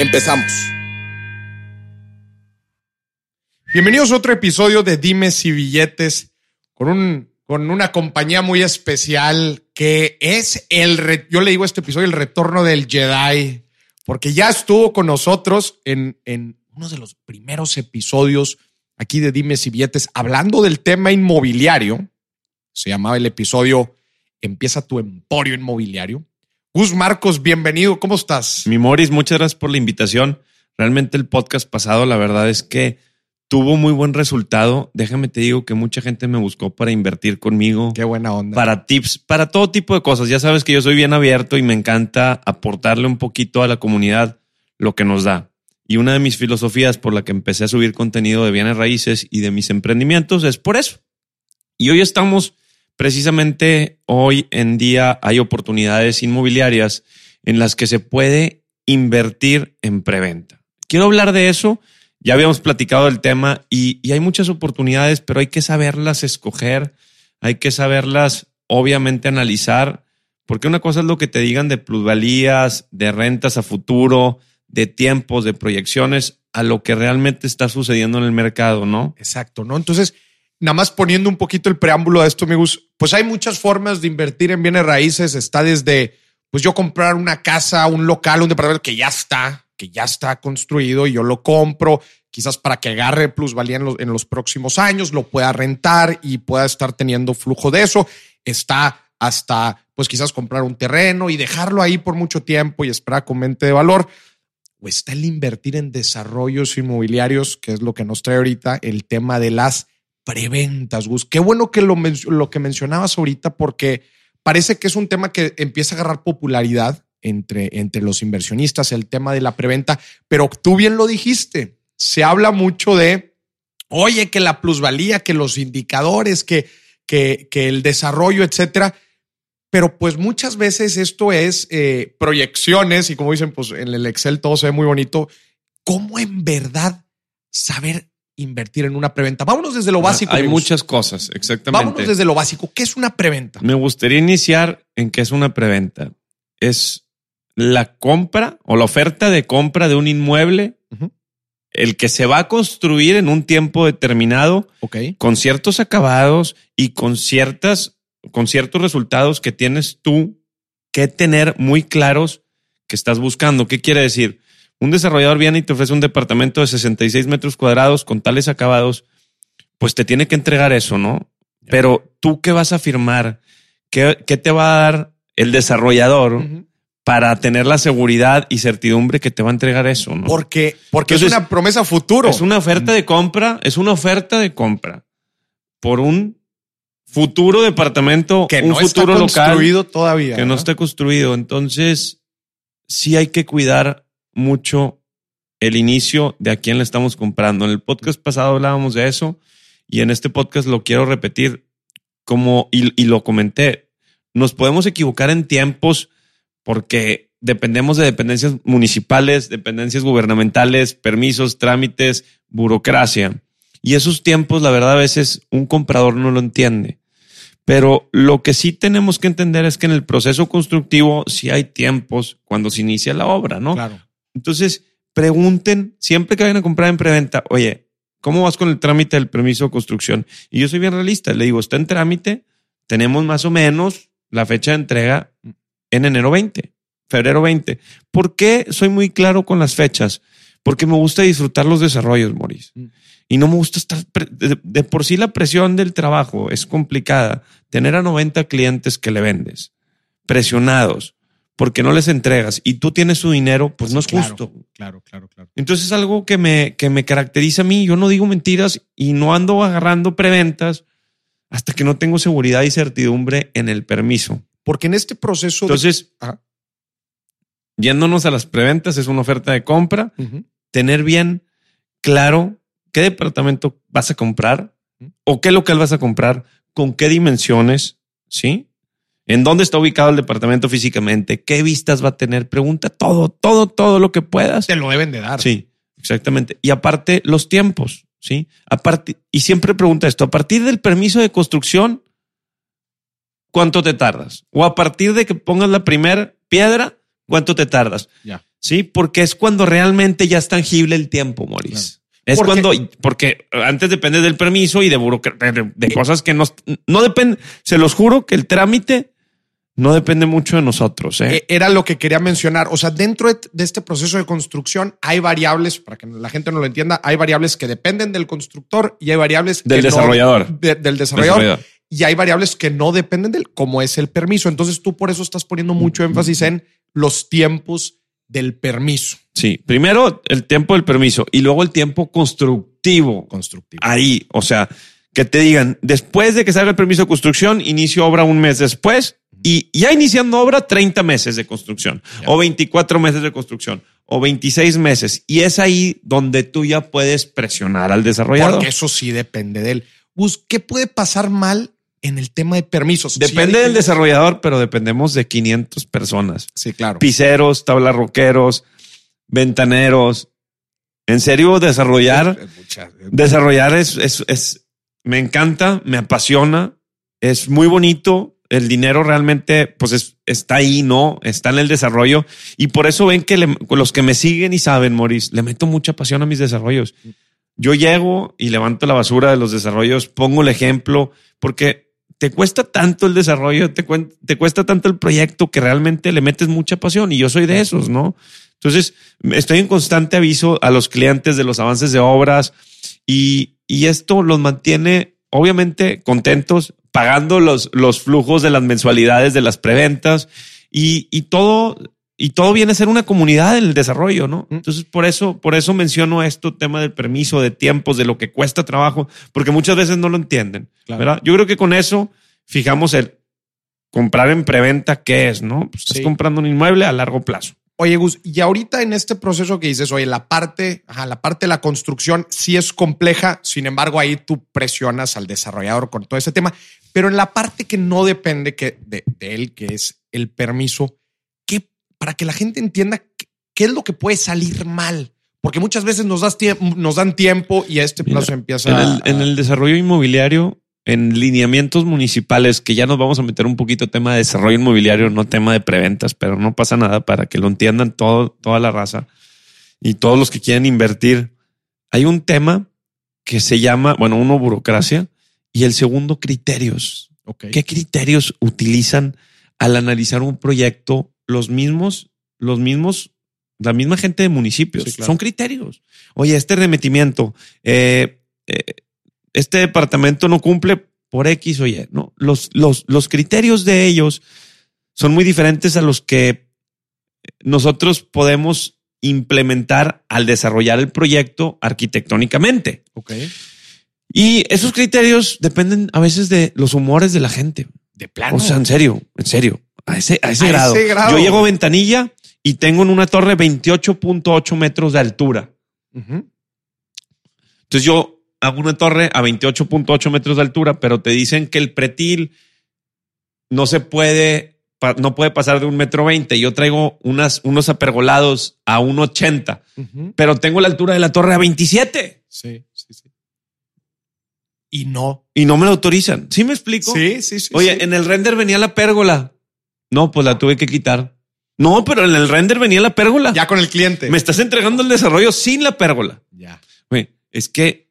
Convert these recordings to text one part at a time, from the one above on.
Empezamos. Bienvenidos a otro episodio de Dimes y Billetes con, un, con una compañía muy especial que es el, yo le digo este episodio, el retorno del Jedi, porque ya estuvo con nosotros en, en uno de los primeros episodios aquí de Dimes y Billetes hablando del tema inmobiliario. Se llamaba el episodio Empieza tu emporio inmobiliario. Gus Marcos, bienvenido. ¿Cómo estás? Mi Moris, muchas gracias por la invitación. Realmente el podcast pasado, la verdad es que tuvo muy buen resultado. Déjame te digo que mucha gente me buscó para invertir conmigo. Qué buena onda. Para tips, para todo tipo de cosas. Ya sabes que yo soy bien abierto y me encanta aportarle un poquito a la comunidad lo que nos da. Y una de mis filosofías por la que empecé a subir contenido de bienes raíces y de mis emprendimientos es por eso. Y hoy estamos Precisamente hoy en día hay oportunidades inmobiliarias en las que se puede invertir en preventa. Quiero hablar de eso. Ya habíamos platicado del tema y, hay muchas oportunidades, pero hay que saberlas escoger, hay que saberlas obviamente analizar, porque una cosa es lo que te digan de plusvalías, de rentas a futuro, de tiempos, de proyecciones, a lo que realmente está sucediendo en el mercado, ¿no? Exacto, ¿no? Entonces, nada más poniendo un poquito el preámbulo de esto, amigos, pues hay muchas formas de invertir en bienes raíces. Está desde, pues yo comprar una casa, un local, un departamento que ya está, que ya está construido y yo lo compro, quizás para que agarre plusvalía en los, en los próximos años, lo pueda rentar y pueda estar teniendo flujo de eso. Está hasta, pues quizás comprar un terreno y dejarlo ahí por mucho tiempo y esperar con mente de valor. O está el invertir en desarrollos inmobiliarios, que es lo que nos trae ahorita el tema de las preventas, Gus. Qué bueno que lo, que mencionabas ahorita porque parece que es un tema que empieza a agarrar popularidad entre, entre los inversionistas, el tema de la preventa, pero tú bien lo dijiste, se habla mucho de, oye, que la plusvalía, que los indicadores, que, que, que el desarrollo, etcétera. Pero pues muchas veces esto es eh, proyecciones y como dicen, pues en el Excel todo se ve muy bonito. ¿Cómo en verdad saber invertir en una preventa? Vámonos desde lo ah, básico. hay muchas cosas, exactamente. Vámonos desde lo básico. ¿Qué es una preventa? Me gustaría iniciar en qué es una preventa. Es la compra o la oferta de compra de un inmueble, el que se va a construir en un tiempo determinado, con ciertos acabados y con ciertas, con ciertos resultados que tienes tú que tener muy claros que estás buscando. ¿Qué quiere decir? Un desarrollador viene y te ofrece un departamento de 66 metros cuadrados con tales acabados, pues te tiene que entregar eso, ¿no? Pero tú qué vas a firmar, qué, te va a dar el desarrollador para tener la seguridad y certidumbre que te va a entregar eso, ¿no? Porque, porque es una promesa futuro. Es una oferta de compra, es una oferta de compra por un futuro departamento, que un no futuro está construido todavía. Que ¿no? está construido. Entonces, sí hay que cuidar mucho el inicio de a quién le estamos comprando. En el podcast pasado hablábamos de eso y en este podcast lo quiero repetir como, y, lo comenté, nos podemos equivocar en tiempos porque dependemos de dependencias municipales, dependencias gubernamentales, permisos, trámites, burocracia. Y esos tiempos, la verdad, a veces un comprador no lo entiende. Pero lo que sí tenemos que entender es que en el proceso constructivo sí hay tiempos cuando se inicia la obra, ¿no? Claro. Entonces, pregunten siempre que vayan a comprar en preventa, oye, ¿cómo vas con el trámite del permiso de construcción? Y yo soy bien realista, le digo, está en trámite, tenemos más o menos la fecha de entrega en enero 20, febrero 20. ¿Por qué soy muy claro con las fechas? Porque me gusta disfrutar los desarrollos, Maurice. Mm. Y no me gusta estar, de, por sí la presión del trabajo es complicada. Tener a 90 clientes que le vendes, presionados, porque no les entregas y tú tienes su dinero, pues no es justo. Claro, claro, claro. Entonces es algo que me, que me caracteriza a mí. Yo no digo mentiras y no ando agarrando preventas hasta que no tengo seguridad y certidumbre en el permiso. Porque en este proceso. Entonces, yéndonos a las preventas, es una oferta de compra, tener bien claro qué departamento vas a comprar o qué local vas a comprar, con qué dimensiones, ¿sí? ¿En dónde está ubicado el departamento físicamente? ¿Qué vistas va a tener? Pregunta todo, todo, todo lo que puedas. Te lo deben de dar. Sí, exactamente. Y aparte, los tiempos, ¿sí? Aparte, y siempre pregunta esto, a partir del permiso de construcción, ¿cuánto te tardas? O a partir de que pongas la primera piedra, ¿cuánto te tardas? Ya. Sí, porque es cuando realmente ya es tangible el tiempo, Maurice. Es cuando, porque antes depende del permiso y de, de, de cosas que no, no depende. Se los juro que el trámite no depende mucho de nosotros. ¿eh? E, era lo que quería mencionar. O sea, dentro de este proceso de construcción hay variables, para que la gente no lo entienda, hay variables que dependen del constructor y hay variables del desarrollador. del desarrollador. Y hay variables que no dependen del, como es el permiso. Entonces tú por eso estás poniendo mucho énfasis en los tiempos del permiso. Sí, primero el tiempo del permiso y luego el tiempo constructivo. Constructivo. Ahí, o sea, que te digan, después de que salga el permiso de construcción, inicio obra un mes después y ya iniciando obra 30 meses de construcción o 24 meses de construcción o 26 meses. Y es ahí donde tú ya puedes presionar al desarrollador. Porque eso sí depende de él. ¿qué puede pasar mal en el tema de permisos. Depende del desarrollador, pero dependemos de 500 personas. Sí, claro. Piseros, tablarroqueros, ventaneros. En serio, desarrollar, desarrollar es, es, es, me encanta, me apasiona, es muy bonito. El dinero realmente, pues es, está ahí, ¿no? Está en el desarrollo. Y por eso ven que los que me siguen y saben, Maurice, le meto mucha pasión a mis desarrollos. Yo llego y levanto la basura de los desarrollos, pongo el ejemplo, porque te cuesta tanto el desarrollo, te, cuesta tanto el proyecto que realmente le metes mucha pasión y yo soy de esos, ¿no? Entonces, estoy en constante aviso a los clientes de los avances de obras y esto los mantiene obviamente contentos, pagando los, los flujos de las mensualidades de las preventas y, y todo y todo viene a ser una comunidad en el desarrollo, ¿no? Mm. Entonces, por eso, por eso menciono esto, tema del permiso, de tiempos, de lo que cuesta trabajo, porque muchas veces no lo entienden, ¿verdad? Yo creo que con eso fijamos el comprar en preventa qué es, ¿no? Pues estás comprando un inmueble a largo plazo. Oye, Gus, y ahorita en este proceso que dices, oye, la parte, ajá, la parte de la construcción sí es compleja, sin embargo, ahí tú presionas al desarrollador con todo ese tema, pero en la parte que no depende que de, de él, que es el permiso, para que la gente entienda qué es lo que puede salir mal. Porque muchas veces nos, das nos dan tiempo y a este plazo empieza. En el, en el desarrollo inmobiliario, en lineamientos municipales, que ya nos vamos a meter un poquito tema de desarrollo inmobiliario, no tema de preventas, pero no pasa nada para que lo entiendan todo, toda la raza y todos los que quieren invertir. Hay un tema que se llama, bueno, uno, burocracia y el segundo, criterios. ¿Qué criterios utilizan al analizar un proyecto los mismos, los mismos, la misma gente de municipios. Son criterios. Oye, este remetimiento, eh, eh, este departamento no cumple por X o Y, ¿no? Los, los, los criterios de ellos son muy diferentes a los que nosotros podemos implementar al desarrollar el proyecto arquitectónicamente. Ok. Y esos criterios dependen a veces de los humores de la gente. De plano. O sea, en serio, en serio. A ese, a ese, grado. Yo llego a ventanilla y tengo en una torre 28.8 metros de altura. Entonces yo hago una torre a 28.8 metros de altura, pero te dicen que el pretil no se puede, no puede pasar de un metro veinte. Yo traigo unas, unos apergolados a 1.80, pero tengo la altura de la torre a 27. Sí, sí, sí. Y no. Y no me lo autorizan. ¿Sí me explico? Sí, sí, sí. Oye, en el render venía la pérgola. No, pues la tuve que quitar. No, pero en el render venía la pérgola. Ya con el cliente. Me estás entregando el desarrollo sin la pérgola. Ya. es que.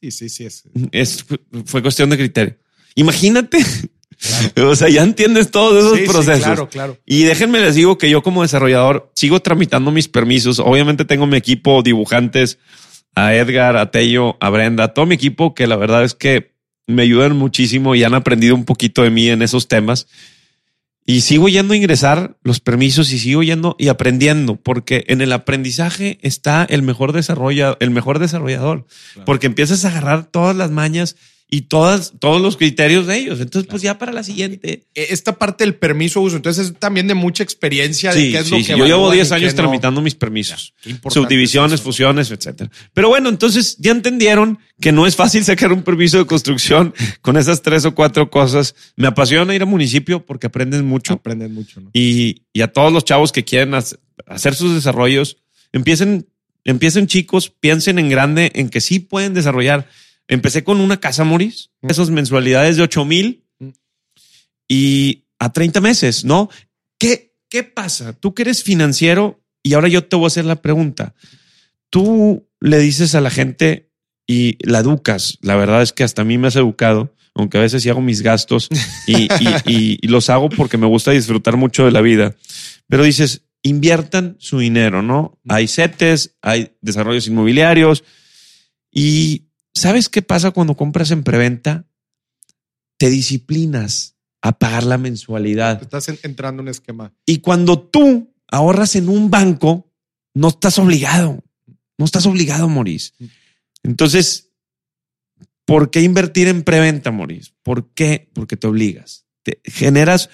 Sí, sí, sí. Es, es fue cuestión de criterio. Imagínate. o sea, ya entiendes todos esos procesos. claro, claro. Y déjenme les digo que yo como desarrollador sigo tramitando mis permisos. Obviamente tengo mi equipo dibujantes, a Edgar, a Tello, a Brenda, a todo mi equipo que la verdad es que me ayudan muchísimo y han aprendido un poquito de mí en esos temas. Y sigo yendo a ingresar los permisos y sigo yendo y aprendiendo, porque en el aprendizaje está el mejor, desarrolla, el mejor desarrollador, porque empiezas a agarrar todas las mañas y todas, todos los criterios de ellos. Entonces, pues ya para la siguiente. E, Esta parte del permiso de uso, entonces es también de mucha experiencia de Sí, qué es sí, lo sí. que Yo llevo evalúan 10 y años no. tramitando mis permisos. Subdivisiones, es fusiones, etcétera. Pero bueno, entonces ya entendieron que no es fácil sacar un permiso de construcción con esas tres o cuatro cosas. Me apasiona ir a municipio porque aprendes mucho. Aprenden mucho, ¿no? y, y a todos los chavos que quieren hac- hacer sus desarrollos, empiecen, empiecen chicos, piensen en grande, en que sí pueden desarrollar. Empecé con una casa, Moris, Mm. esas mensualidades de 8 mil Mm. y a 30 meses, ¿no? ¿Qué, ¿Qué pasa? Tú que eres financiero y ahora yo te voy a hacer la pregunta. Tú le dices a la gente y la educas. La verdad es que hasta a mí me has educado, aunque a veces sí hago mis gastos y, y- y- y los hago porque me gusta disfrutar mucho de la vida. Pero dices, inviertan su dinero, ¿no? Hay CETES, hay desarrollos inmobiliarios. Y ¿sabes qué pasa cuando compras en preventa? Te disciplinas a pagar la mensualidad. Estás en- entrando en un esquema. Y cuando tú ahorras en un banco, no estás obligado. No estás obligado, Maurice. Entonces, ¿por qué invertir en preventa, Maurice? ¿Por qué? Porque te obligas. Te generas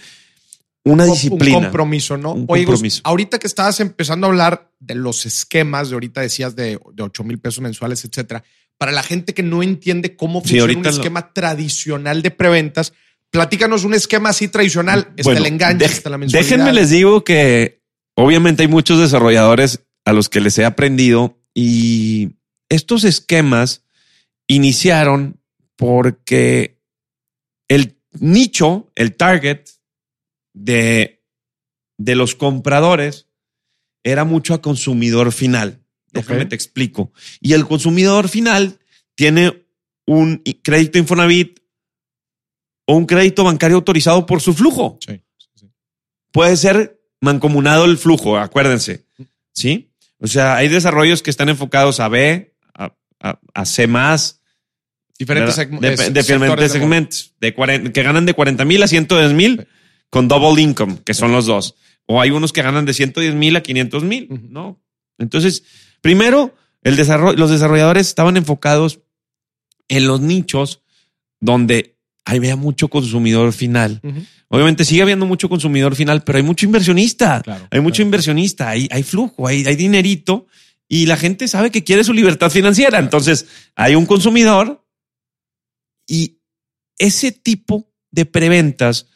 una Un disciplina. compromiso, ¿no? Un Oye, Gus, compromiso. ahorita que estabas empezando a hablar de los esquemas, de ahorita decías de, de 8 mil pesos mensuales, etcétera. Para la gente que no entiende cómo Sí, funciona un lo- esquema tradicional de preventas, platícanos un esquema así tradicional. Está Bueno, el enganche, está la mensualidad. Déjenme les digo que obviamente hay muchos desarrolladores a los que les he aprendido y estos esquemas iniciaron porque el nicho, el target de, de los compradores era mucho a consumidor final. Déjame Ok. te explico. Y el consumidor final tiene un crédito Infonavit o un crédito bancario autorizado por su flujo Sí, sí, sí. puede ser mancomunado el flujo, acuérdense. ¿Sí? O sea, hay desarrollos que están enfocados a B, a, a- a C más, Diferentes segm- de, segmentos, de 40 que ganan de 40 mil a 110 mil con double income, que son los dos. O hay unos que ganan de 110 mil a 500 mil. ¿no? Entonces, primero, el desarrollo, los desarrolladores estaban enfocados en los nichos donde había mucho consumidor final. Obviamente sigue habiendo mucho consumidor final, pero hay mucho inversionista. Claro, hay mucho claro. inversionista, hay, hay flujo, hay, hay dinerito y la gente sabe que quiere su libertad financiera. Entonces hay un consumidor y ese tipo de preventas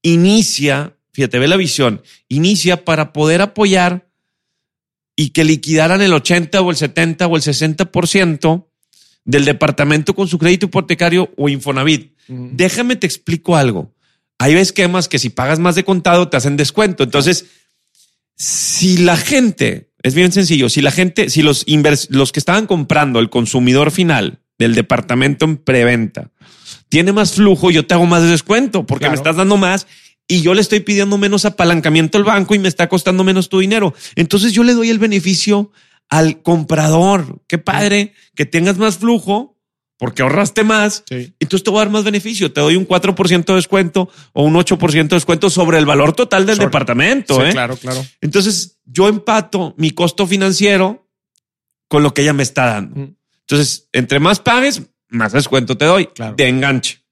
inicia, fíjate, ve la visión, inicia para poder apoyar y que liquidaran el 80 o el 70 o el 60% del departamento con su crédito hipotecario o Infonavit. Déjame te explico algo. Hay esquemas que si pagas más de contado te hacen descuento. Entonces, si la gente, es bien sencillo, si la gente, si los, invers- los que estaban comprando, el consumidor final del departamento en preventa, tiene más flujo, yo te hago más descuento porque me estás dando más y yo le estoy pidiendo menos apalancamiento al banco y me está costando menos tu dinero. Entonces yo le doy el beneficio al comprador. Qué padre que tengas más flujo porque ahorraste más Sí. entonces te voy a dar más beneficio. Te doy un 4% de descuento o un 8% de descuento sobre el valor total del Sobre- departamento. Sí, ¿eh? claro, claro. Entonces yo empato mi costo financiero con lo que ella me está dando. Mm. Entonces, entre más pagues, más descuento te doy Claro. de enganche.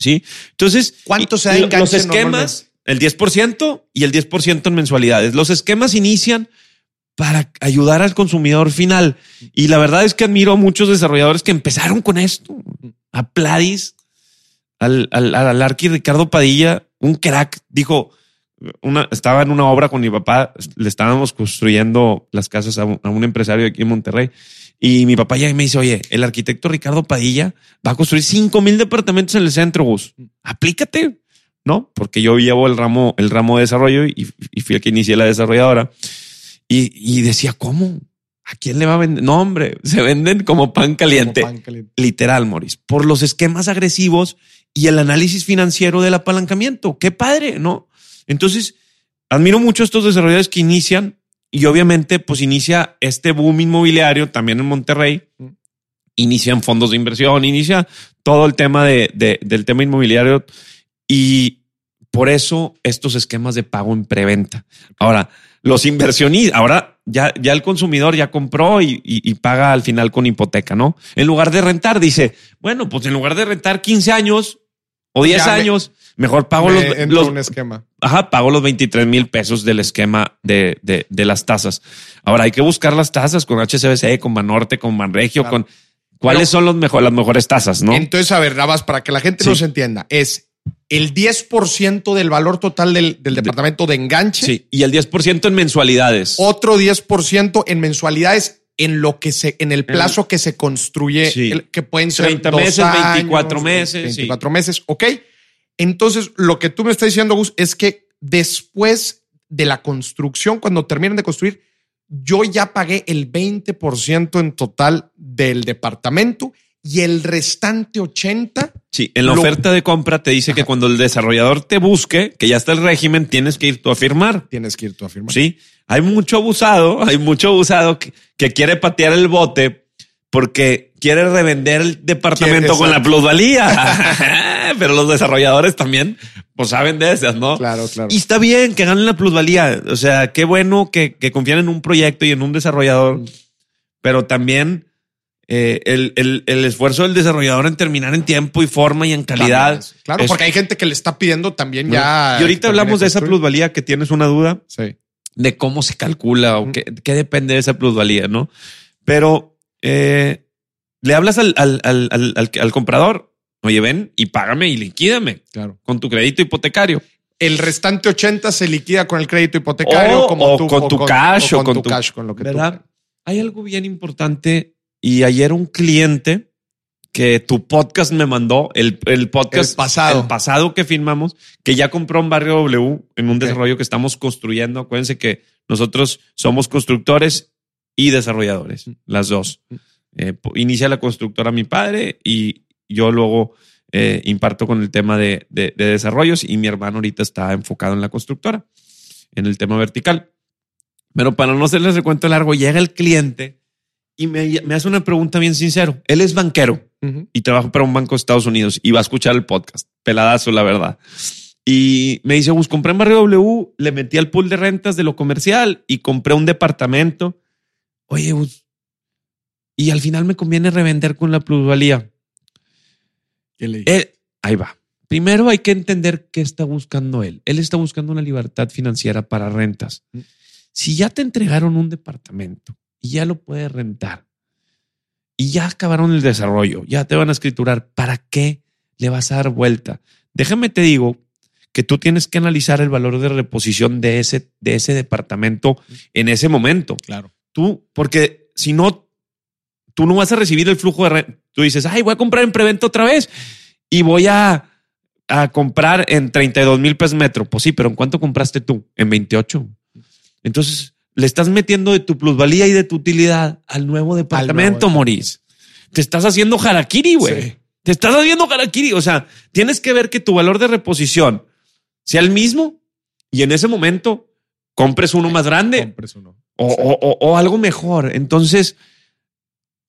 ¿Sí? Entonces, ¿Cuánto se da Los esquemas, el 10% y el 10% en mensualidades. Los esquemas inician para ayudar al consumidor final. Y la verdad es que admiro a muchos desarrolladores que empezaron con esto. A Pladis, al, al, al Arqui Ricardo Padilla, un crack, dijo, una, estaba en una obra con mi papá, le estábamos construyendo las casas a un, a un empresario aquí en Monterrey. Y mi papá ya me dice, oye, el arquitecto Ricardo Padilla va a construir 5 mil departamentos en el centro, Gus. Aplícate, ¿no? Porque yo llevo el ramo, el ramo de desarrollo y, y fui el que inicié la desarrolladora. Y, y decía, ¿cómo? ¿A quién le va a vender? No, hombre, se venden como pan caliente. Como pan caliente. Literal, Moris, por los esquemas agresivos y el análisis financiero del apalancamiento. Qué padre, ¿no? Entonces, admiro mucho a estos desarrolladores que inician y obviamente pues inicia este boom inmobiliario también en Monterrey. Mm. Inician fondos de inversión, inicia todo el tema de, de- del tema inmobiliario y por eso estos esquemas de pago en preventa. Ahora, los inversionistas, ahora ya, ya el consumidor ya compró y, y- y paga al final con hipoteca, ¿no? En lugar de rentar, dice, bueno, pues en lugar de rentar 15 años o 10 Ya me- años, mejor pago los, los- un esquema. Ajá, pago los 23 mil pesos del esquema de, de, de las tasas. Ahora hay que buscar las tasas con HCBC, con Banorte, con Banregio, Claro. con cuáles Pero- son los mejor, las mejores tasas, ¿no? Entonces, a ver, nada más para que la gente Sí. nos entienda, es el 10% del valor total del, del departamento de enganche, Sí, y el 10% en mensualidades. otro 10% en mensualidades en lo que se, en el plazo que se construye, Sí. el- que pueden ser 30 dos meses, años, 24 meses, 24 meses, ok. Entonces, lo que tú me estás diciendo, Gus, es que después de la construcción, cuando terminen de construir, yo ya pagué el 20% en total del departamento y el restante 80 Sí, en la Lo- oferta de compra te dice que cuando el desarrollador te busque, que ya está el régimen, tienes que ir tú a firmar. tienes que ir tú a firmar. Sí, hay mucho abusado, hay mucho abusado que, que quiere patear el bote porque quiere revender el departamento con la plusvalía. Pero los desarrolladores también, pues saben de esas, ¿no? Claro, claro. Y está bien que ganen la plusvalía. O sea, qué bueno que, que confían en un proyecto y en un desarrollador, pero también eh, el, el- el esfuerzo del desarrollador en terminar en tiempo y forma y en calidad. Claro, es- porque hay gente que le está pidiendo también ¿no? ya. y ahorita hablamos de esa plusvalía que tienes una duda Sí. de cómo se calcula o qué, qué depende de esa plusvalía, ¿no? Pero eh, le hablas al, al, al, al, comprador, oye, ven y págame y liquídame Claro. con tu crédito hipotecario. El restante 80 se liquida con el crédito hipotecario, O- como o tú, con tu cash, o con, con tu tu- cash, con lo que tú- ¿Verdad? Hay algo bien importante y ayer un cliente que tu podcast me mandó, el, el podcast El pasado. el pasado que filmamos, que ya compró en Barrio W en un desarrollo que estamos construyendo. Acuérdense que nosotros somos constructores y desarrolladores, las dos. Eh, inicia la constructora mi padre y yo luego eh, imparto con el tema de, de- de desarrollos y mi hermano ahorita está enfocado en la constructora, en el tema vertical. Pero para no hacerles el cuento largo, llega el cliente y me, me hace una pregunta bien sincero. Él es banquero y trabaja para un banco de Estados Unidos y va a escuchar el podcast. Peladazo, la verdad. Y me dice, Gus, compré en Barrio W, le metí al pool de rentas de lo comercial y compré un departamento. Oye, y al final me conviene revender con la plusvalía. ¿Qué le dije? Él- ahí va. Primero hay que entender qué está buscando él. Él está buscando una libertad financiera para rentas. Mm. Si ya te entregaron un departamento y ya lo puedes rentar y ya acabaron el desarrollo, ya te van a escriturar, ¿para qué le vas a dar vuelta? Déjame te digo que tú tienes que analizar el valor de reposición de ese, de ese departamento en ese momento. Claro. Tú, porque si no, tú no vas a recibir el flujo de renta. Tú dices, ay, voy a comprar en preventa otra vez y voy a, a comprar en 32 mil pesos metro. Pues sí, pero ¿en cuánto compraste tú? En 28. Entonces, le estás metiendo de tu plusvalía y de tu utilidad al nuevo departamento. Moris. Te estás haciendo harakiri, güey. Sí. Te estás haciendo harakiri. O sea, tienes que ver que tu valor de reposición sea el mismo y en ese momento compres uno más grande Compres uno. O, o- o- o algo mejor. Entonces,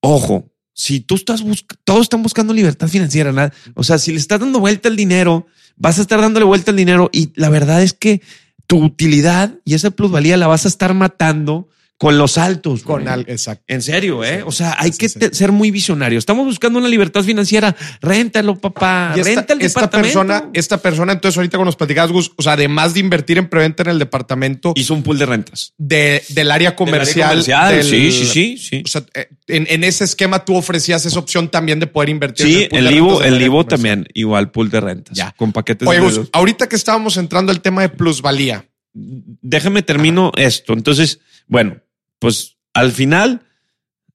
ojo, si tú estás buscando, todos están buscando libertad financiera. O sea, si le estás dando vuelta al dinero, vas a estar dándole vuelta al dinero y la verdad es que tu utilidad y esa plusvalía la vas a estar matando con los altos. Con al, exacto. En serio, ¿eh? O sea, hay sí, que sí. ser muy visionario. Estamos buscando una libertad financiera. Réntalo, papá. Esta, Renta el esta departamento. persona, esta persona, entonces ahorita con los platicabas, Gus, o sea, además de invertir en preventa en el departamento Hizo un pool de rentas. de, del área comercial. Del área comercial, del- sí, sí, sí, sí. O sea, eh, en, en ese esquema tú ofrecías esa opción también de poder invertir. Sí, en pool el de Ivo, rentas del el Ivo comercial. también, igual pool de rentas. Ya. Con paquetes Oye, de Gus, ahorita que estábamos entrando al tema de plusvalía, déjame termino esto. Entonces, bueno, pues al final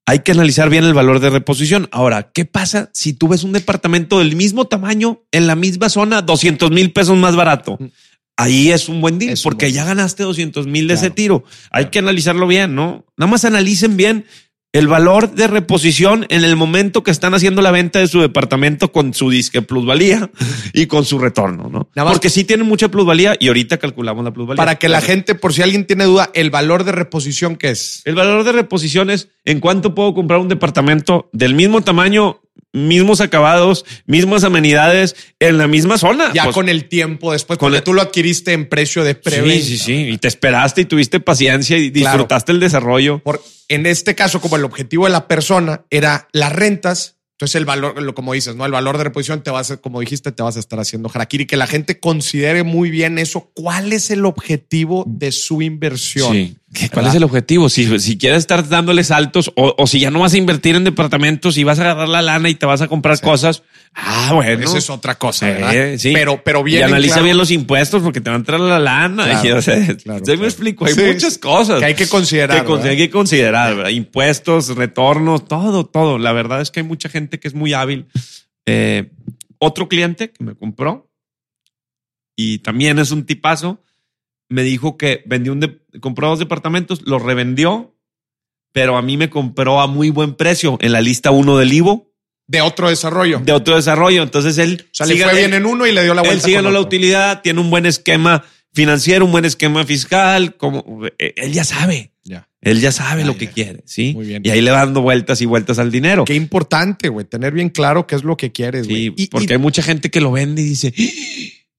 hay que analizar bien el valor de reposición. Ahora, ¿qué pasa si tú ves un departamento del mismo tamaño en la misma zona, 200 mil pesos más barato? Ahí es un buen deal Es porque buen ya ganaste 200 mil de ese tiro. Hay que analizarlo bien, ¿no? Nada más analicen bien el valor de reposición en el momento que están haciendo la venta de su departamento con su disque plusvalía y con su retorno, ¿no? Nada más- Porque sí tienen mucha plusvalía y ahorita calculamos la plusvalía. para que la gente, por si alguien tiene duda, el valor de reposición que es. El valor de reposición es en cuánto puedo comprar un departamento del mismo tamaño, mismos acabados, mismas amenidades en la misma zona. Ya Pues, con el tiempo después, con porque el- tú lo adquiriste en precio de preventa. Sí, sí, sí. Y te esperaste y tuviste paciencia y Claro. disfrutaste el desarrollo. Por, en este caso, como el objetivo de la persona era las rentas, entonces el valor, lo como dices, ¿no? El valor de reposición te va a como dijiste, te vas a estar haciendo harakiri, que la gente considere muy bien eso. ¿Cuál es el objetivo de su inversión? Sí. ¿Cuál ¿Verdad? es el objetivo? Si, si quieres estar dándole saltos o, o si ya no vas a invertir en departamentos y vas a agarrar la lana y te vas a comprar cosas. Ah, bueno. Esa es otra cosa, Eh, ¿verdad? sí. Pero, pero bien. y analiza claro bien los impuestos porque te va a entrar la lana. Claro, Y, o sea, claro, ¿sí me explico. Hay Sí, muchas sí. cosas que hay que considerar. que, hay que considerar. ¿verdad? Impuestos, retornos, todo, todo. La verdad es que hay mucha gente que es muy hábil. Eh, otro cliente que me compró y también es un tipazo, me dijo que vendió un de- compró dos departamentos, los revendió, pero a mí me compró a muy buen precio en la lista 1 del Ivo De otro desarrollo. de otro desarrollo. Entonces él o sea, le sigue- fue bien él- en uno y le dio la él vuelta. sigue con la otro. utilidad, tiene un buen esquema financiero, un buen esquema fiscal, como eh, él ya sabe. Ya. Él ya sabe lo ya. que quiere, ¿sí? Muy bien. Y ahí le va dando vueltas y vueltas al dinero. Qué importante, güey, tener bien claro qué es lo que quieres, Sí, güey. Y- porque y- hay mucha gente que lo vende y dice, "¡Ah!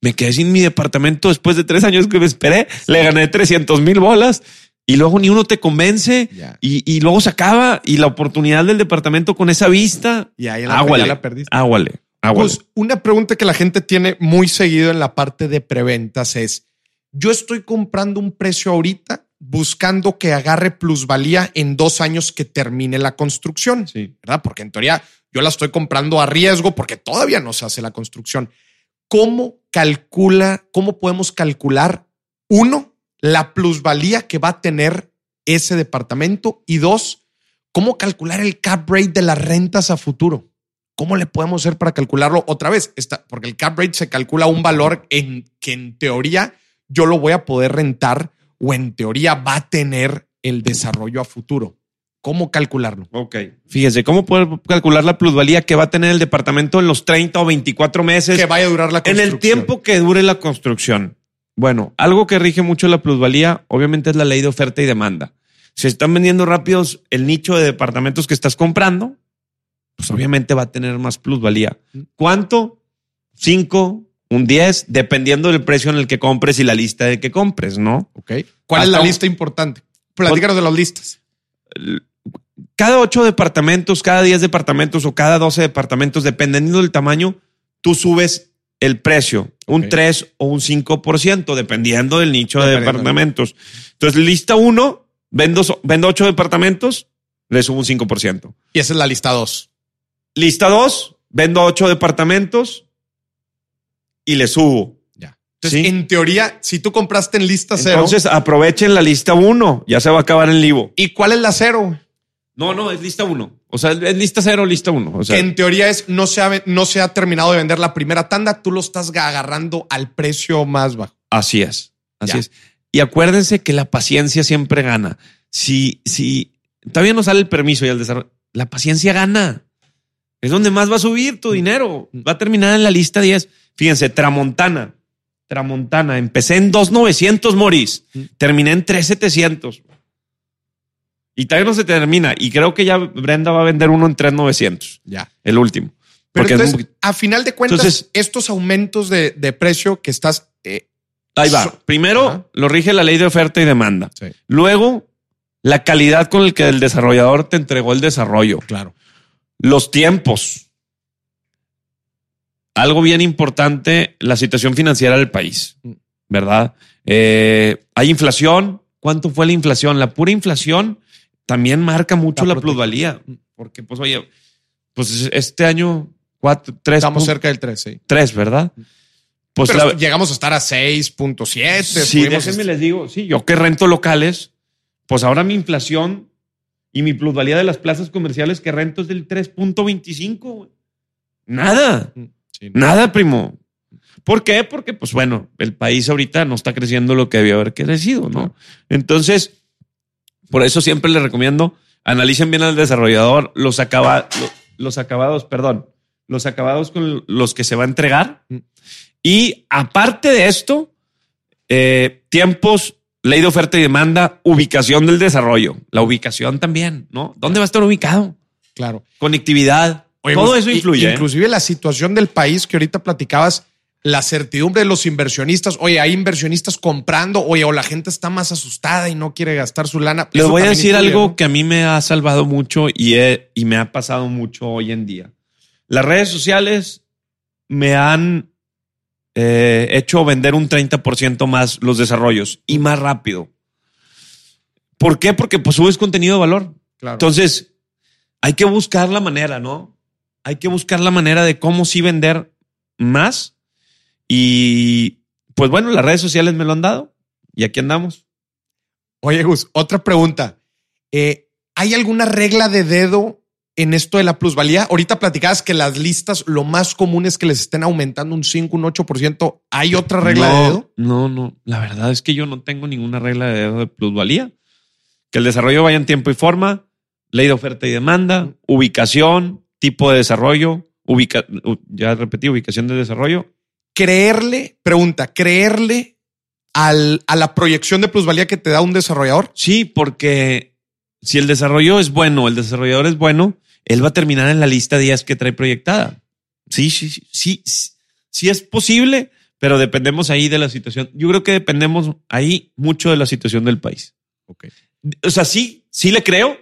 Me quedé sin mi departamento después de tres años que me esperé, le gané 300 mil bolas y luego ni uno te convence Ya. y, y luego se acaba y la oportunidad del departamento con esa vista, y ahí la, águale, ya la perdiste. águale, águale. Pues una pregunta que la gente tiene muy seguido en la parte de preventas es, yo estoy comprando un precio ahorita buscando que agarre plusvalía en dos años que termine la construcción, Sí. ¿verdad? Porque en teoría yo la estoy comprando a riesgo porque todavía no se hace la construcción. ¿Cómo calcula, cómo podemos calcular, uno, la plusvalía que va a tener ese departamento y dos, cómo calcular el cap rate de las rentas a futuro? ¿Cómo le podemos hacer para calcularlo otra vez? Está, porque el cap rate se calcula un valor en que en teoría yo lo voy a poder rentar o en teoría va a tener el desarrollo a futuro. ¿Cómo calcularlo? Ok. Fíjese, ¿cómo poder calcular la plusvalía que va a tener el departamento en los 30 o 24 meses? Que vaya a durar la En construcción. el tiempo que dure la construcción. Bueno, algo que rige mucho la plusvalía, obviamente, es la ley de oferta y demanda. Si están vendiendo rápidos el nicho de departamentos que estás comprando, pues obviamente va a tener más plusvalía. ¿Cuánto? Cinco, un 10, dependiendo del precio en el que compres y la lista de que compres, ¿no? Ok. ¿Cuál es la lista importante? Platícanos de las listas. Cada ocho departamentos, cada 10 departamentos o cada 12 departamentos, dependiendo del tamaño, tú subes el precio, un Ok. 3 o un 5%, dependiendo del nicho de departamentos. Entonces, lista uno, vendo, vendo ocho departamentos, le subo un 5%. Y esa es la lista 2. Lista dos, vendo ocho departamentos y le subo. Ya. Entonces, Sí. en teoría, si tú compraste en lista cero, Entonces, aprovechen la lista uno, ya se va a acabar el libo. ¿y cuál es la cero? No, no, es lista uno. O sea, es lista cero, lista uno. O sea, que en teoría es no se, ha, no se ha terminado de vender la primera tanda, tú lo estás agarrando al precio más bajo. Así es, así Ya. es. Y acuérdense que la paciencia siempre gana. Si, si todavía no sale el permiso y el desarrollo, la paciencia gana. Es donde más va a subir tu dinero. Va a terminar en la lista 10. Fíjense, Tramontana. Tramontana. Empecé en 2,900, Moris. Terminé en 3,700. Y todavía no se termina. Y creo que ya Brenda va a vender uno en 3,900. Ya. El último. Pero Porque es entonces, a final de cuentas, Entonces- estos aumentos de, de precio que estás. eh, Ahí va. So- Primero Ajá. lo rige la ley de oferta y demanda. Sí. Luego, la calidad con la que el desarrollador te entregó el desarrollo. claro. Los tiempos. Algo bien importante, la situación financiera del país, Mm. ¿verdad? Eh, hay inflación. ¿Cuánto fue la inflación? La pura inflación también marca mucho La la plusvalía. Porque, pues, oye, pues este año, cuatro, tres, Estamos cerca del 3, sí. tres, ¿verdad? Pues Pero la- llegamos a estar a 6.7. Sí, déjenme les digo, sí, yo que rento locales, pues ahora mi inflación y mi plusvalía de las plazas comerciales que rento es del 3.25. güey. Nada, Sí. nada, primo. ¿Por qué? Porque, pues bueno, el país ahorita no está creciendo lo que debió haber crecido, ¿no? Entonces, por eso siempre les recomiendo, analicen bien al desarrollador los, acaba- lo- los acabados, perdón, los acabados con los que se va a entregar. Y aparte de esto, eh, tiempos, ley de oferta y demanda, ubicación del desarrollo. La ubicación también, ¿no? ¿Dónde va a estar ubicado? Claro. Conectividad. Oye, Todo eso influye. ¿eh? Inclusive la situación del país que ahorita platicabas, la certidumbre de los inversionistas. Oye, hay inversionistas comprando, oye, o la gente está más asustada y no quiere gastar su lana. Les voy a decir algo ¿no? que a mí me ha salvado mucho y, he- y me ha pasado mucho hoy en día. Las redes sociales me han eh, hecho vender un 30% más los desarrollos y más rápido. ¿Por qué? Porque pues subes contenido de valor. Claro. Entonces, hay que buscar la manera, ¿no? Hay que buscar la manera de cómo sí vender más. Y pues bueno, las redes sociales me lo han dado y aquí andamos. Oye, Gus, otra pregunta. Eh, ¿Hay alguna regla de dedo en esto de la plusvalía? Ahorita platicabas que las listas, lo más común es que les estén aumentando un 5, un 8%. ¿Hay otra regla no, de dedo? No, no. La verdad es que yo no tengo ninguna regla de dedo de plusvalía. Que el desarrollo vaya en tiempo y forma, ley de oferta y demanda, ubicación, tipo de desarrollo, ubica, ya repetí, ubicación de desarrollo. Creerle, pregunta, creerle al, a la proyección de plusvalía que te da un desarrollador. Sí, porque si el desarrollo es bueno, el desarrollador es bueno, él va a terminar en la lista de días que trae proyectada. Sí, sí, sí, sí, sí, es posible, pero dependemos ahí de la situación. Yo creo que dependemos ahí mucho de la situación del país. O sea, sí, sí le creo,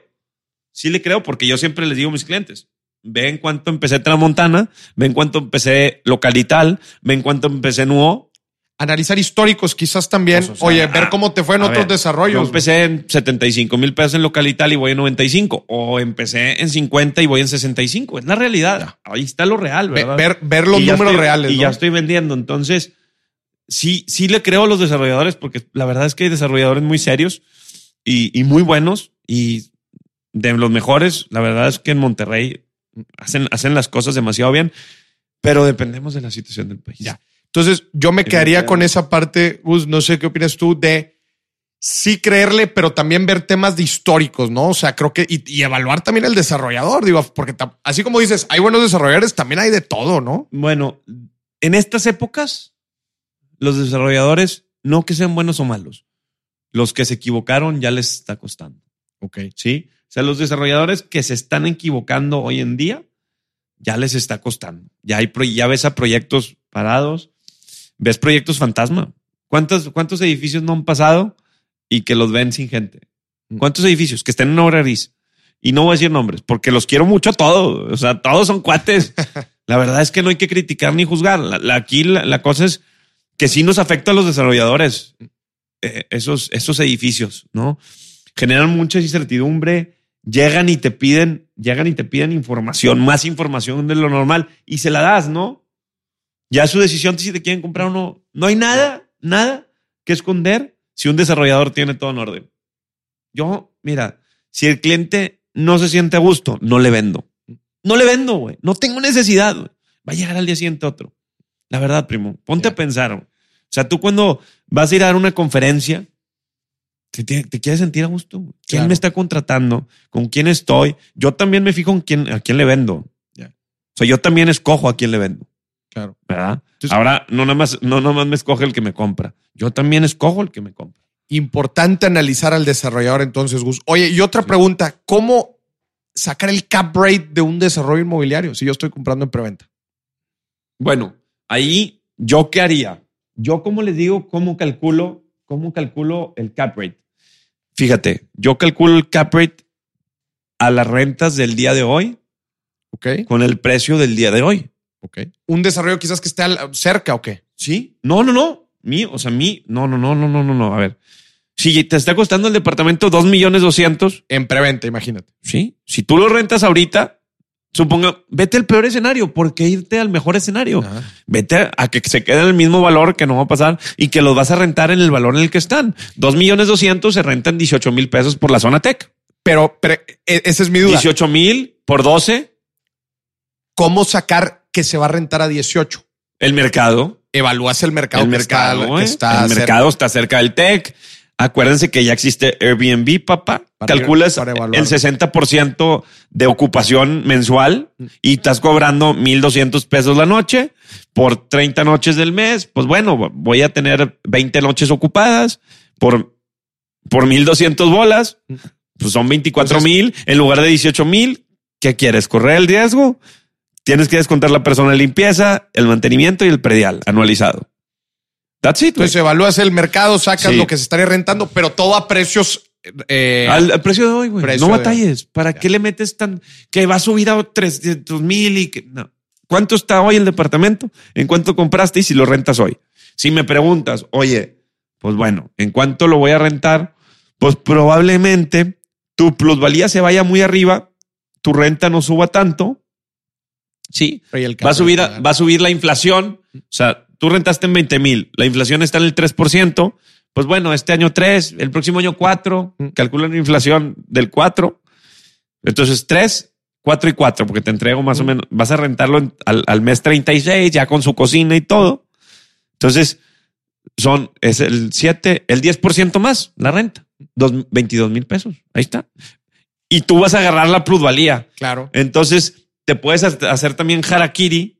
sí le creo, porque yo siempre les digo a mis clientes, ven cuánto empecé Tramontana, ven cuánto empecé Localital, ven cuánto empecé Nuo. Analizar históricos, quizás también. Pues, o sea, Oye, ver cómo te fue en otros ver, Yo desarrollos. empecé en 75 mil pesos en Localital y voy en 95. O empecé en 50 y voy en 65. Es la realidad. Ahí está lo real, Ve- ¿verdad? ver, ver los Y números estoy- reales. Y ¿no? ya estoy vendiendo. Entonces, sí, sí le creo a los desarrolladores porque la verdad es que hay desarrolladores muy serios y, y muy buenos y de los mejores. La verdad es que en Monterrey hacen, hacen las cosas demasiado bien, pero dependemos de la situación del país. Ya. Entonces, yo me quedaría con esa parte, Gus, no sé qué opinas tú, de sí creerle, pero también ver temas de históricos, ¿no? O sea, creo que, y, y evaluar también el desarrollador, digo, porque así como dices, hay buenos desarrolladores, también hay de todo, ¿no? Bueno, en estas épocas, los desarrolladores, no que sean buenos o malos, los que se equivocaron ya les está costando. Ok. ¿Sí? O sea, los desarrolladores que se están equivocando hoy en día, ya les está costando. Ya, hay, ya ves a proyectos parados, ves proyectos fantasma. ¿Cuántos, ¿Cuántos edificios no han pasado y que los ven sin gente? ¿Cuántos edificios que estén en obra gris? Y no voy a decir nombres, porque los quiero mucho a todos. O sea, todos son cuates. La verdad es que no hay que criticar ni juzgar. La- la- aquí la, la cosa es que sí nos afecta a los desarrolladores eh, esos, esos edificios, ¿no? Generan mucha incertidumbre, llegan y te piden, llegan y te piden información, más información de lo normal y se la das, ¿no? Ya es su decisión si te quieren comprar o no. No hay nada, nada que esconder si un desarrollador tiene todo en orden. Yo, mira, si el cliente no se siente a gusto, no le vendo. No le vendo, güey. No tengo necesidad. güey. Va a llegar al día siguiente otro. La verdad, primo. Ponte a pensar. O sea, tú cuando vas a ir a dar una conferencia, te, quieres sentir a gusto. ¿Quién Claro. me está contratando? ¿Con quién estoy? Yo también me fijo en quién, a quién le vendo. O sea, yo también escojo a quién le vendo. Claro. ¿Verdad? Entonces- Ahora, no nada, más, no nada más me escoge el que me compra. Yo también escojo el que me compra. Importante analizar al desarrollador entonces, Gus. Oye, y otra pregunta, ¿cómo sacar el cap rate de un desarrollo inmobiliario si yo estoy comprando en preventa? Bueno, ahí yo qué haría. Yo, como les digo, cómo calculo, cómo calculo el cap rate. Fíjate, yo calculo el cap rate a las rentas del día de hoy ¿Ok? con el precio del día de hoy. Ok. Un desarrollo quizás que esté cerca o qué? Sí. No, no, no. Mi, o sea, mi, no, no, no, no, no, no, no. A ver. Si te está costando el departamento dos millones doscientos, En preventa, imagínate. sí. Si tú lo rentas ahorita, suponga, vete al peor escenario, porque irte al mejor escenario. Ajá. Vete a que se quede en el mismo valor que no va a pasar y que los vas a rentar en el valor en el que están. Dos millones doscientos se rentan 18 mil pesos por la zona tech. Pero, pero, e- esa es mi duda. 18 mil por 12, ¿Cómo sacar que se va a rentar a 18? el mercado. Evalúas el mercado. el mercado, está, ¿eh? está el cerca. mercado está cerca del tech. Acuérdense que ya existe Airbnb, papá. Para- Calculas para el 60% de ocupación mensual y estás cobrando 1,200 pesos la noche por 30 noches del mes. Pues bueno, voy a tener 20 noches ocupadas por, por 1,200 bolas. Pues son 24 mil en lugar de 18 mil. ¿Qué quieres? ¿Correr el riesgo? tienes que descontar la persona de limpieza, el mantenimiento y el predial anualizado. That's it. Entonces evalúas el mercado, sacas Sí. lo que se estaría rentando, pero todo a precios. Eh, al, al precio de hoy, güey. No de- batalles. ¿Para qué le metes tan que va a subir a 300 mil y que no? ¿Cuánto está hoy el departamento? ¿En cuánto compraste y si lo rentas hoy? Si me preguntas, oye, pues bueno, ¿en cuánto lo voy a rentar? Pues probablemente tu plusvalía se vaya muy arriba, tu renta no suba tanto. Sí, el va a subir, a- va a subir la inflación. O sea, tú rentaste en 20 mil, la inflación está en el 3%. Pues bueno, este año 3, el próximo año 4, Mm. calculan la inflación del 4. Entonces 3, 4 y 4, porque te entrego más o Mm. menos, vas a rentarlo en- al, al mes 36, ya con su cocina y todo. Entonces son, es el 7, el 10% más la renta, dos, 22 mil pesos. Ahí está. Y tú vas a agarrar la plusvalía. Claro. Entonces, te puedes ha- hacer también harakiri.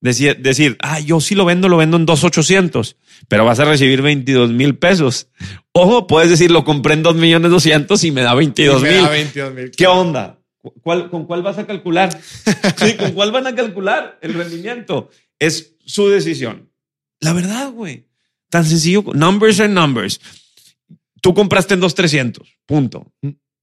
Decir, decir, ah, yo sí lo vendo, lo vendo en 2,800, pero vas a recibir 22 mil pesos. Ojo, puedes decir, lo compré en 2 millones 200 y me da 22 Y me mil. da 22 mil. ¿Qué onda? ¿Cu- ¿Cuál, ¿Con cuál vas a calcular? Sí, ¿con cuál van a calcular el rendimiento? Es su decisión. La verdad, güey. Tan sencillo. Numbers and numbers. Tú compraste en 2,300. Punto.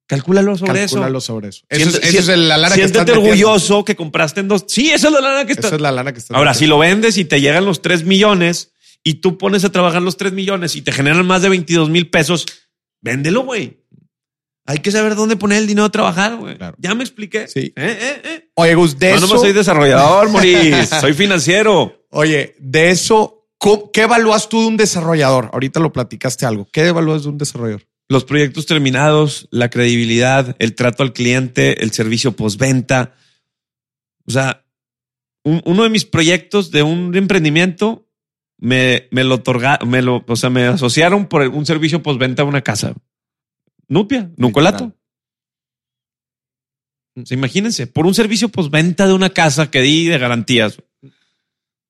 Calcúlalo sobre eso. Calcúlalo sobre eso. Eso es, la lana que Siéntete estás metiendo. orgulloso que compraste en dos. Sí, esa es la lana que está. Esa es la lana que estás Ahora, si lo vendes y te llegan los 3 millones y tú pones a trabajar los 3 millones y te generan más de 22 mil pesos, véndelo, güey. Hay que saber dónde poner el dinero a trabajar, güey. Claro. Ya me expliqué. Sí. Eh, eh, eh. Oye, Gus, de No, eso. no soy desarrollador, Moris. soy financiero. Oye, de eso, ¿cómo- ¿qué evalúas tú de un desarrollador? Ahorita lo platicaste algo. ¿Qué evalúas de un desarrollador? Los proyectos terminados, la credibilidad, el trato al cliente, el servicio postventa. O sea, un- uno de mis proyectos de un emprendimiento me, me lo otorga, me lo, o sea, me asociaron por un servicio postventa a una casa. Nupia, Nucolato. Imagínense, por un servicio postventa de una casa que di de garantías.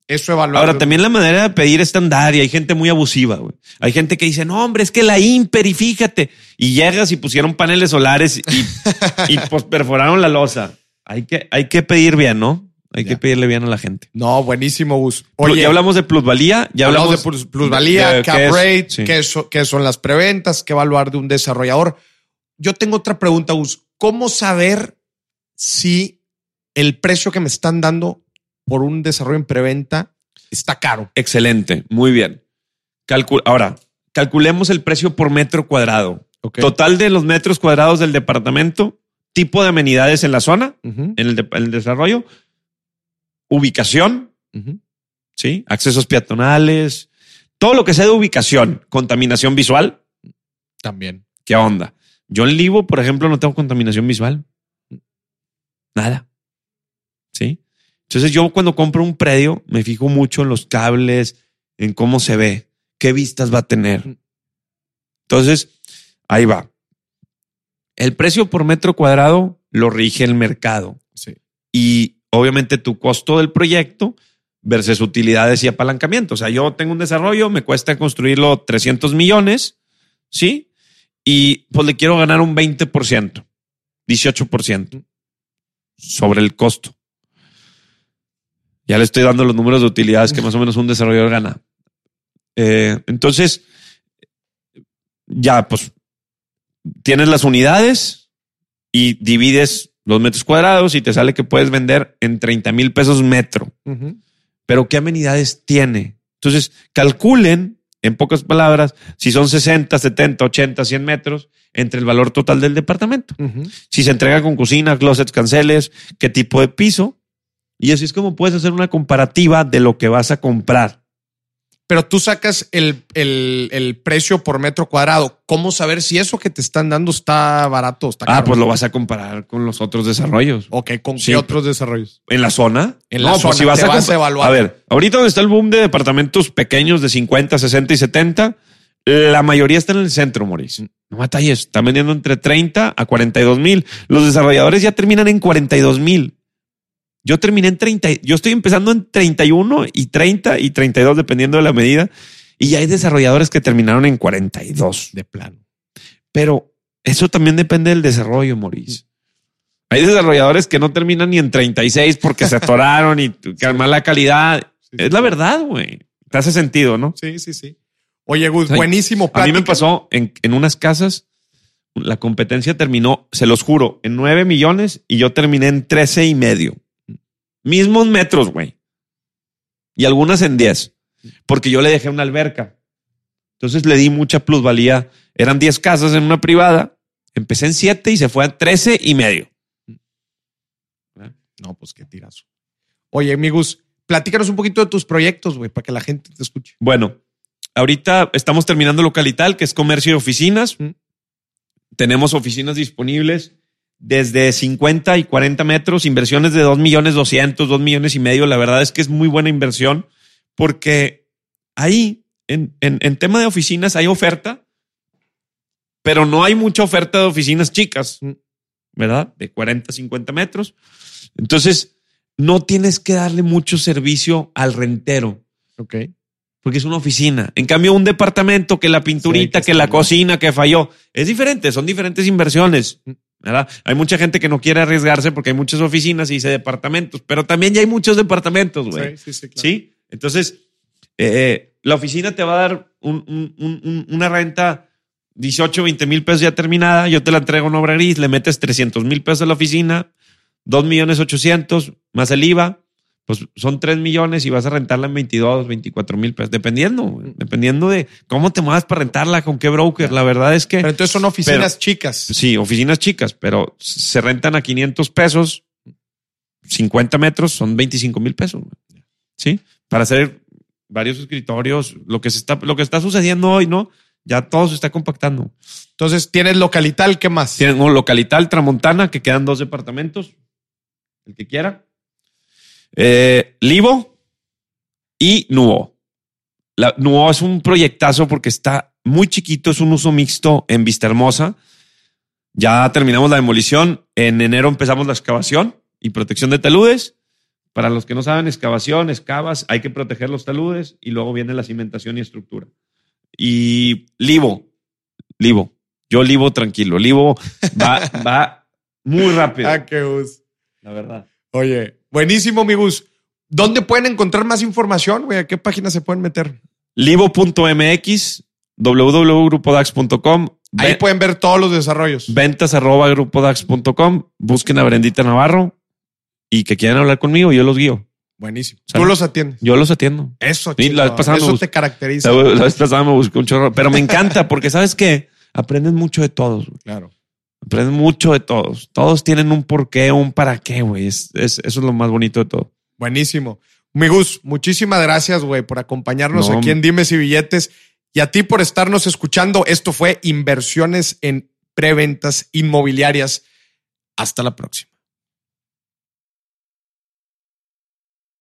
Eso evaluar. Ahora, también la manera de pedir es estándar y hay gente muy abusiva. güey. Hay gente que dice, no, hombre, es que la Imper y fíjate. Y llegas y pusieron paneles solares y, y pues perforaron la losa. Hay que, hay que pedir bien, ¿no? Hay Ya. que pedirle bien a la gente. No, buenísimo, Gus. Oye, ya hablamos de plusvalía, ya hablamos hablamos, de plus- plusvalía, de- cap qué es- rate, sí. qué, so- qué son las preventas, qué evaluar de un desarrollador. Yo tengo otra pregunta, Gus. ¿Cómo saber si el precio que me están dando por un desarrollo en preventa está caro? Excelente, muy bien. Calcul- Ahora, calculemos el precio por metro cuadrado. Total de los metros cuadrados del departamento, tipo de amenidades en la zona, en el, de- en el desarrollo, ubicación. ¿sí? Accesos peatonales, todo lo que sea de ubicación, contaminación visual, También. ¿qué onda? Yo en Livo, por ejemplo, no tengo contaminación visual. Nada. ¿Sí? Entonces yo cuando compro un predio me fijo mucho en los cables, en cómo se ve, qué vistas va a tener. Entonces, ahí va. El precio por metro cuadrado lo rige el mercado Sí. y obviamente tu costo del proyecto versus utilidades y apalancamiento. O sea, yo tengo un desarrollo, me cuesta construirlo 300 millones, ¿sí? Y pues le quiero ganar un 20%, 18% sobre el costo. Ya le estoy dando los números de utilidades que más o menos un desarrollador gana. Eh, entonces, ya pues tienes las unidades y divides los metros cuadrados y te sale que puedes vender en 30 mil pesos metro. Pero ¿qué amenidades tiene? Entonces, calculen, en pocas palabras, si son 60, 70, 80, 100 metros entre el valor total del departamento. Si se entrega con cocina, closets, canceles, qué tipo de piso. Y así es como puedes hacer una comparativa de lo que vas a comprar. Pero tú sacas el, el- el precio por metro cuadrado. ¿Cómo saber si eso que te están dando está barato o está Ah, caro? pues lo vas a comparar con los otros desarrollos. Ok, ¿con Sí. qué otros desarrollos? ¿En la zona? En la zona, te vas a evaluar. A ver, ahorita donde está el boom de departamentos pequeños de 50, 60 y 70, la mayoría está en el centro, Mauricio. No batalles, están vendiendo entre 30 a 42 mil. Los desarrolladores ya terminan en 42 mil. Yo terminé en 30, yo estoy empezando en 31 y 30 y 32 dependiendo de la medida. Y hay desarrolladores que terminaron en 42. De plano. Pero eso también depende del desarrollo, Maurice. Hay desarrolladores que no terminan ni en 36 porque se atoraron y mala calidad. es la verdad, güey. Te hace sentido, ¿no? Sí, sí, sí. Oye, Gus, buenísimo. A mí me pasó en, en unas casas, la competencia terminó, se los juro, en 9 millones y yo terminé en 13 y medio. Mismos metros, güey. Y algunas en 10. Porque yo le dejé una alberca. Entonces le di mucha plusvalía. Eran 10 casas en una privada. Empecé en 7 y se fue a 13 y medio. No, pues qué tirazo. Oye, amigos, platícanos un poquito de tus proyectos, güey, para que la gente te escuche. Bueno, ahorita estamos terminando Localital, que es comercio y oficinas. Tenemos oficinas disponibles desde 50 y 40 metros, inversiones de 2 millones 200, 2 millones y medio. La verdad es que es muy buena inversión porque ahí, en, en tema de oficinas, hay oferta, pero no hay mucha oferta de oficinas chicas, ¿verdad? De 40, 50 metros. Entonces, no tienes que darle mucho servicio al rentero. Ok. Porque es una oficina. En cambio, un departamento que la pinturita, que, la cocina, que falló, es diferente. Son diferentes inversiones. ¿Verdad? Hay mucha gente que no quiere arriesgarse porque hay muchas oficinas y dice departamentos, pero también ya hay muchos departamentos, güey. Sí, sí, sí, claro. ¿Sí? Entonces, eh, la oficina te va a dar una renta 18, 20 mil pesos ya terminada. Yo te la entrego en obra gris, le metes 300 mil pesos a la oficina, 2 millones 800 más el IVA, pues son 3 millones y vas a rentarla en 22, 24 mil pesos, dependiendo, dependiendo de cómo te muevas para rentarla, con qué broker. La verdad es que. Pero entonces son oficinas chicas. Sí, oficinas chicas, pero se rentan a 500 pesos, 50 metros, son 25 mil pesos. Sí, para hacer varios escritorios, lo que se está, lo que está sucediendo hoy, ¿no? Ya todo se está compactando. Entonces, tienes localital, ¿qué más? Tienes un localital Tramontana, que quedan dos departamentos el que quiera. Eh, Livo y Nuo. La, Nuo es un proyectazo porque está muy chiquito, es un uso mixto en Vista Hermosa. Ya terminamos la demolición. En enero empezamos la excavación y protección de taludes. Para los que no saben, excavación, excavas, hay que proteger los taludes y luego viene la cimentación y estructura. Y Livo, Livo, yo Livo tranquilo, Livo va, va muy rápido. Ah, qué gusto la verdad. Oye, buenísimo, amigos. ¿Dónde pueden encontrar más información, güey? ¿A qué página se pueden meter? Livo.mx, www.grupodax.com. Ahí pueden ver todos los desarrollos. Ventas arroba grupodax.com. Busquen a Brendita Navarro y que quieran hablar conmigo, yo los guío. Buenísimo. Tú los atiendes. Yo los atiendo. Eso, la vez Eso te caracteriza. La, vez pasada me busqué un chorro. Pero me encanta porque, ¿sabes qué? Aprendes mucho de todos. Claro. Aprendes mucho de todos. Todos tienen un porqué, un para qué, güey. Es, eso es lo más bonito de todo. Buenísimo. Migus, muchísimas gracias, güey, por acompañarnos aquí en Dimes y Billetes y a ti por estarnos escuchando. Esto fue Inversiones en Preventas Inmobiliarias. Hasta la próxima.